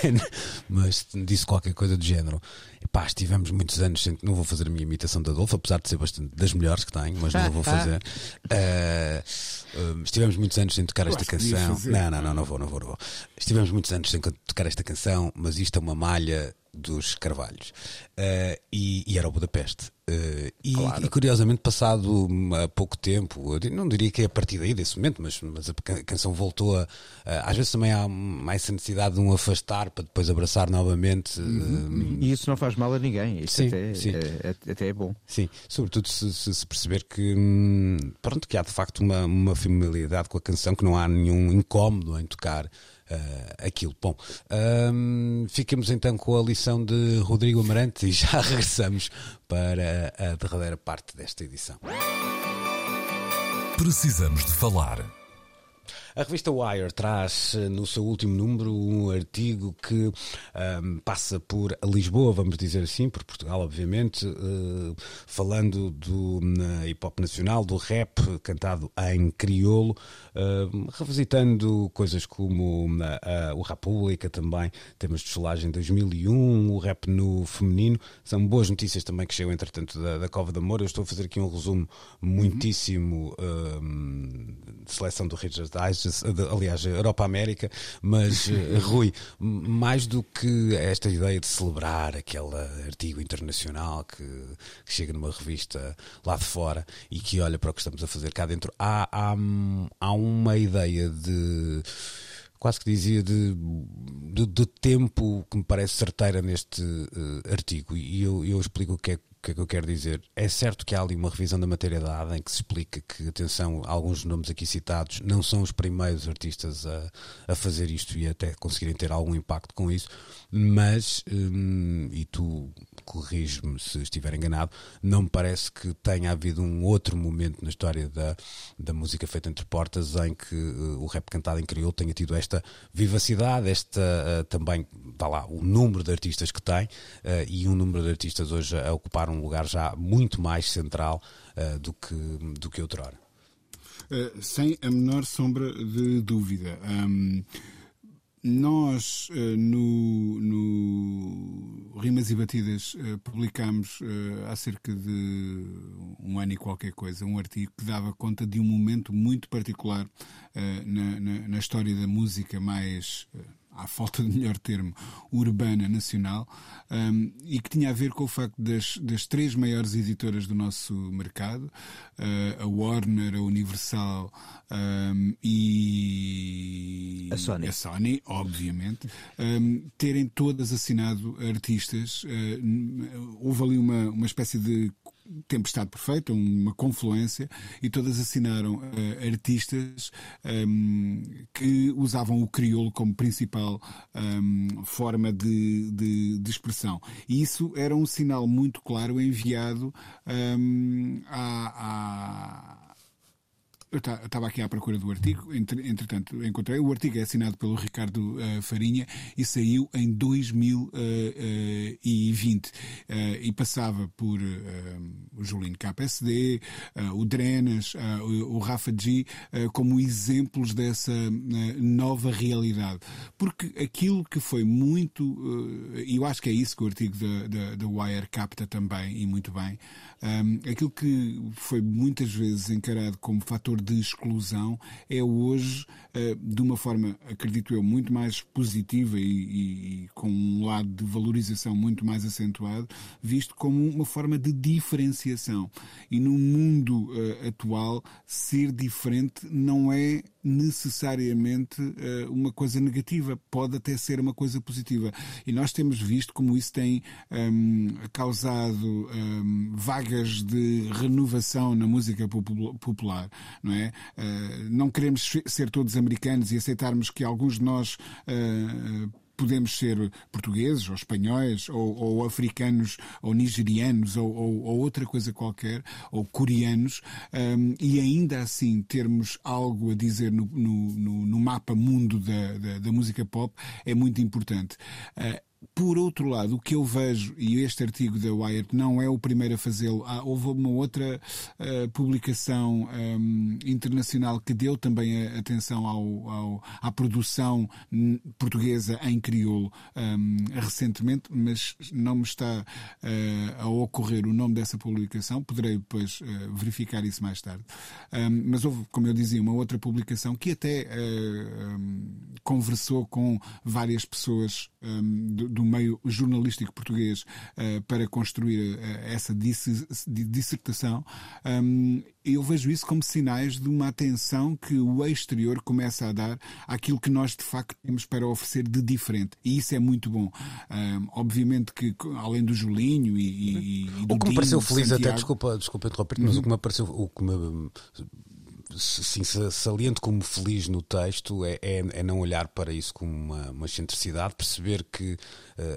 mas disse qualquer coisa do género. Epá, estivemos muitos anos sem. Não vou fazer a minha imitação da Adolfo, apesar de ser bastante das melhores que tenho, mas não vou fazer. Uh, estivemos muitos anos sem tocar esta canção. Não, não, não, não vou, não vou, não vou. Estivemos muitos anos sem tocar esta canção, mas isto é uma malha dos Carvalhos. Uh, e, e, era o Budapeste. Uh, e, claro. e, curiosamente, passado há pouco tempo, não diria que é a partir daí desse momento, mas, mas a canção voltou a. Uh, às vezes também há mais essa necessidade de um afastar para depois abraçar novamente. Uhum. e isso não faz mal a ninguém. Isso sim, até, sim. É, é, até é bom. Sim, sobretudo se, se, perceber que, hum, pronto, que há de facto uma, uma familiaridade com a canção, que não há nenhum incómodo em tocar aquilo. Bom, um, ficamos então com a lição de Rodrigo Amarante e já regressamos para a derradeira parte desta edição. Precisamos de falar. A revista Wire traz eh, no seu último número um artigo que um, ehm, passa por Lisboa, vamos dizer assim, por Portugal, obviamente, uh, falando do hip hop nacional, do rap cantado em crioulo, uh, revisitando coisas como o República também, temas de solagem 2001, o rap no feminino. São boas notícias também que chegam, entretanto, da, da Cova de Amor. Eu estou a fazer aqui um resumo muitíssimo ehm, de seleção do Richard Dice aliás, Europa-América, mas eh, Rui, mais do que esta ideia de celebrar aquele artigo internacional que, que, chega numa revista lá de fora e que olha para o que estamos a fazer cá dentro, há, há, há uma ideia de quase que dizia de, de, de, tempo que me parece certeira neste uh, artigo. E eu, eu explico o que é O que é que eu quero dizer? É certo que há ali uma revisão da matéria dada em que se explica que, atenção, alguns nomes aqui citados não são os primeiros artistas a, a fazer isto e até conseguirem ter algum impacto com isso, mas, hum, e tu corriges-me se estiver enganado, não me parece que tenha havido um outro momento na história da, da música feita entre portas em que uh, o rap cantado em crioulo tenha tido esta vivacidade, esta uh, também, vá lá, o número de artistas que tem uh, e um número de artistas hoje a ocupar um lugar já muito mais central uh, do, que, do que outrora. Uh, sem a menor sombra de dúvida. Um, nós, uh, no, no, Rimas e Batidas, uh, publicámos há cerca de um ano e qualquer coisa um artigo que dava conta de um momento muito particular na, na, na, história da música mais à falta de melhor termo, urbana nacional, um, e que tinha a ver com o facto das, das três maiores editoras do nosso mercado, uh, a Warner, a Universal um, e a Sony, a Sony obviamente, um, terem todas assinado artistas. Uh, houve ali uma, uma espécie de tempestade perfeita, uma confluência, e todas assinaram uh, artistas um, ehm, que usavam o crioulo como principal um, ehm, forma de, de, de, expressão. E isso era um sinal muito claro enviado um, ehm, a, a eu estava aqui à procura do artigo, entretanto encontrei. O artigo é assinado pelo Ricardo uh, Farinha e saiu em 2020 uh, e passava por o Julinho KSD, o Drenas, o, o Rafa G como exemplos dessa nova realidade. Porque aquilo que foi muito, e eu acho que é isso que o artigo da, da, Wire capta também, e muito bem, aquilo que foi muitas vezes encarado como fator de exclusão é hoje, uh, de uma forma, acredito eu, muito mais positiva e, e, com um lado de valorização muito mais acentuado, visto como uma forma de diferenciação. E no mundo uh, atual, ser diferente não é necessariamente uh, uma coisa negativa, pode até ser uma coisa positiva. E nós temos visto como isso tem um, causado um, vagas de renovação na música popular, não é? Uh, não queremos ser todos americanos e aceitarmos que alguns de nós uh, podemos ser portugueses ou espanhóis ou, ou africanos ou nigerianos ou, ou, ou, outra coisa qualquer ou coreanos um, e ainda assim termos algo a dizer no, no, no mapa mundo da, da, da, música pop é muito importante. Uh, por outro lado, o que eu vejo, e este artigo da Wired não é o primeiro a fazê-lo, houve uma outra uh, publicação um, internacional que deu também atenção ao, ao, à produção portuguesa em crioulo um, recentemente, mas não me está uh, a ocorrer o nome dessa publicação, poderei depois uh, verificar isso mais tarde. Um, mas houve, como eu dizia, uma outra publicação que até conversou com várias pessoas do, do meio jornalístico português uh, para construir uh, essa dissertação, um, eu vejo isso como sinais de uma atenção que o exterior começa a dar àquilo que nós de facto temos para oferecer de diferente. E isso é muito bom. Um, obviamente que, além do Julinho e, e, e do O que me pareceu feliz, Santiago... até, desculpa, desculpa interromper, uhum. mas o que me pareceu, o que me sim, saliente como feliz no texto é, é, é, não olhar para isso como uma, uma excentricidade, perceber que uh,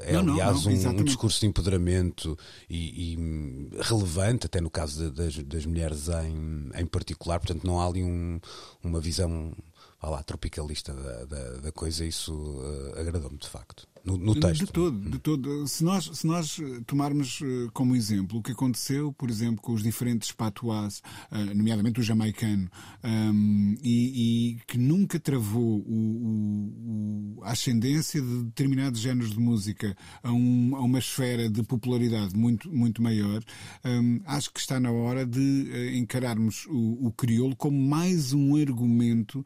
é, não, aliás, não, não, um, um, discurso de empoderamento e, e relevante, até no caso de, das, das, mulheres em, em particular, portanto, não há ali um, uma visão lá, tropicalista da, da, da coisa, isso uh, agradou-me de facto no, no texto. De todo, de todo. Se nós, se nós tomarmos eh, como exemplo o que aconteceu, por exemplo, com os diferentes patuás, eh, nomeadamente o jamaicano, um, ehm, e, e, que nunca travou o, o, a ascendência de determinados géneros de música a, um, a uma esfera de popularidade muito, muito maior, um, ehm, acho que está na hora de eh, encararmos o, o crioulo como mais um argumento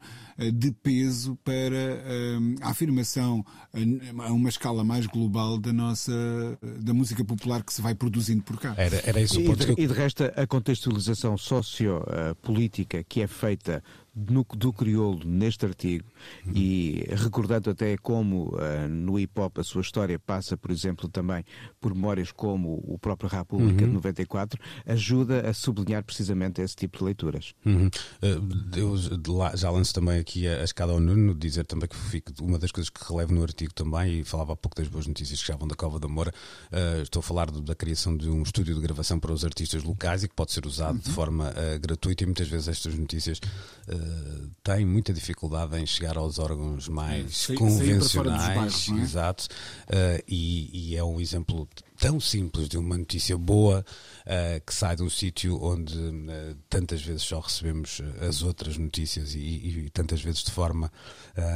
de peso para ehm, a afirmação a uma uma escala mais global da nossa da música popular que se vai produzindo por cá. Era, era isso e, de, e de resto, a contextualização sociopolítica que é feita no, do crioulo neste artigo Uhum. e recordando até como uh, no hip hop a sua história passa, por exemplo, também por memórias como o próprio República Uhum. de 94, ajuda a sublinhar precisamente esse tipo de leituras. Uhum. Uh, lá- já lanço também aqui a, a escada ao Nuno, dizer também que fico, uma das coisas que relevo no artigo também, e falava há pouco das boas notícias que já vão da Cova da Moura, uh, estou a falar do- da criação de um estúdio de gravação para os artistas locais e que pode ser usado de forma uh, gratuita e muitas vezes estas notícias uh, têm muita dificuldade em chegar aos órgãos mais fora dos convencionais. bairros, é? Exato. Uh, e, e é um exemplo tão simples de uma notícia boa uh, que sai de um sítio onde uh, tantas vezes só recebemos uh, as outras notícias e, e- e tantas vezes de forma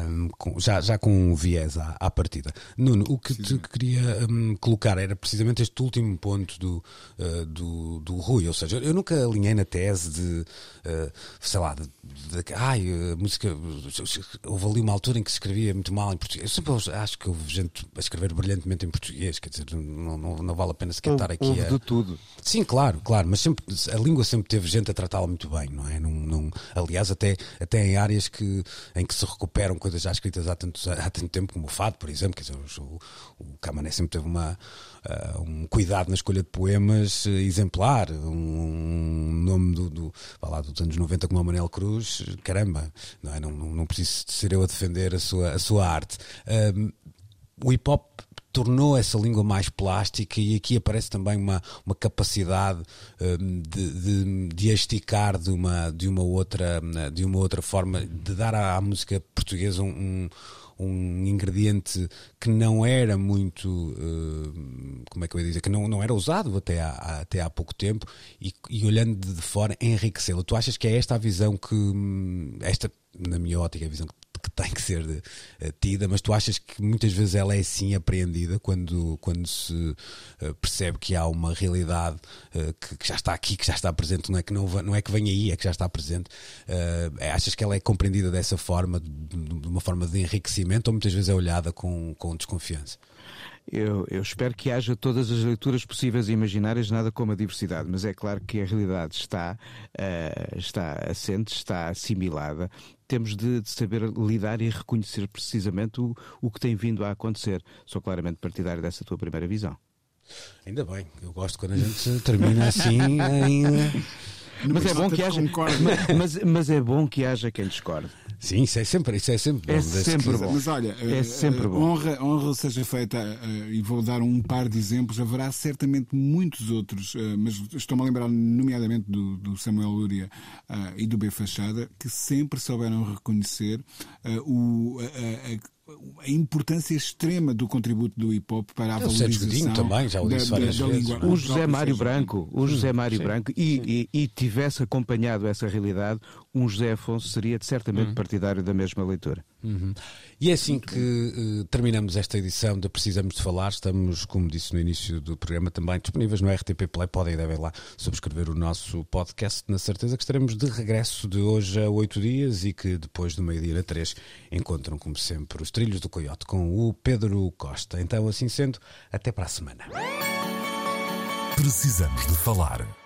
um, com- já, já com um viés à, à partida. Nuno, o que te queria um, colocar era precisamente este último ponto do, uh, do, do Rui, ou seja, eu nunca alinhei na tese de, sei lá, de, de que, ai, a música, houve ali uma altura em que se escrevia muito mal em português. Eu sempre acho que houve gente a escrever brilhantemente em português, quer dizer, não, não, não vale a pena sequer estar aqui houve a. de tudo. Sim, claro, claro, mas sempre, a língua sempre teve gente a tratá-la muito bem, não é? Não, não- aliás, até, até em áreas que, em que se recuperam coisas já escritas há, tantos, há tanto tempo, como o fado, por exemplo, quer dizer, o, o Camané sempre teve uma, ah, um cuidado na escolha de poemas eh, exemplar, um, nome do, do, lá, dos anos 90 como o Manel Cruz, caramba, não, é? não, não, não preciso ser eu a defender a sua, a sua arte. Ahm, o hip hop tornou essa língua mais plástica e aqui aparece também uma, uma capacidade hum, de, de, de esticar de uma, de, uma outra, de uma outra forma, de dar à, à música portuguesa um, um, um ingrediente que não era muito, hum, como é que eu ia dizer, que não, não era usado até há, há- até há pouco tempo e, e olhando de fora enriquecê-lo. Tu achas que é esta a visão que, hum, esta, na minha ótica, a visão que que tem que ser eh, tida, mas tu achas que muitas vezes ela é assim apreendida quando, quando se eh, percebe que há uma realidade eh, que, que já está aqui, que já está presente, não é que, não, não é que vem aí, é que já está presente. Eh, achas que ela é compreendida dessa forma, de, de uma forma de enriquecimento, ou muitas vezes é olhada com, com desconfiança? Eu, eu espero que haja todas as leituras possíveis e imaginárias, nada como a diversidade, mas é claro que a realidade está, eh, está assente, está assimilada. Temos de, de saber lidar e reconhecer precisamente o, o que tem vindo a acontecer. Sou claramente partidário dessa tua primeira visão. Ainda bem, eu gosto quando a gente termina assim em. Mas é bom que haja, mas, mas é bom que haja quem discorde. Sim, isso é sempre, isso é sempre bom. É sempre bom. Mas olha, É eh, sempre eh, bom. honra, honra seja feita, eh, e vou dar um par de exemplos, haverá certamente muitos outros, mas estou-me a lembrar nomeadamente do, do Samuel Lúria e do B Fachada, que sempre souberam reconhecer o, a, a- a importância extrema do contributo do hip hop para a O Sérgio valorização Godinho também, já o da- disse da- várias da vezes, língua. é? O José Mário Branco, o José Mário Branco, e, e, e tivesse acompanhado essa realidade, um José Afonso seria certamente partidário da mesma leitura. Uhum. E é assim que eh, terminamos esta edição de Precisamos de Falar. Estamos, como disse no início do programa, também disponíveis no RTP Play. Podem e devem lá subscrever o nosso podcast, na certeza que estaremos de regresso de hoje a oito dias e que depois do meio-dia a três encontram, como sempre, os Trilhos do Coiote com o Pedro Costa. Então, assim sendo, até para a semana. Precisamos de falar.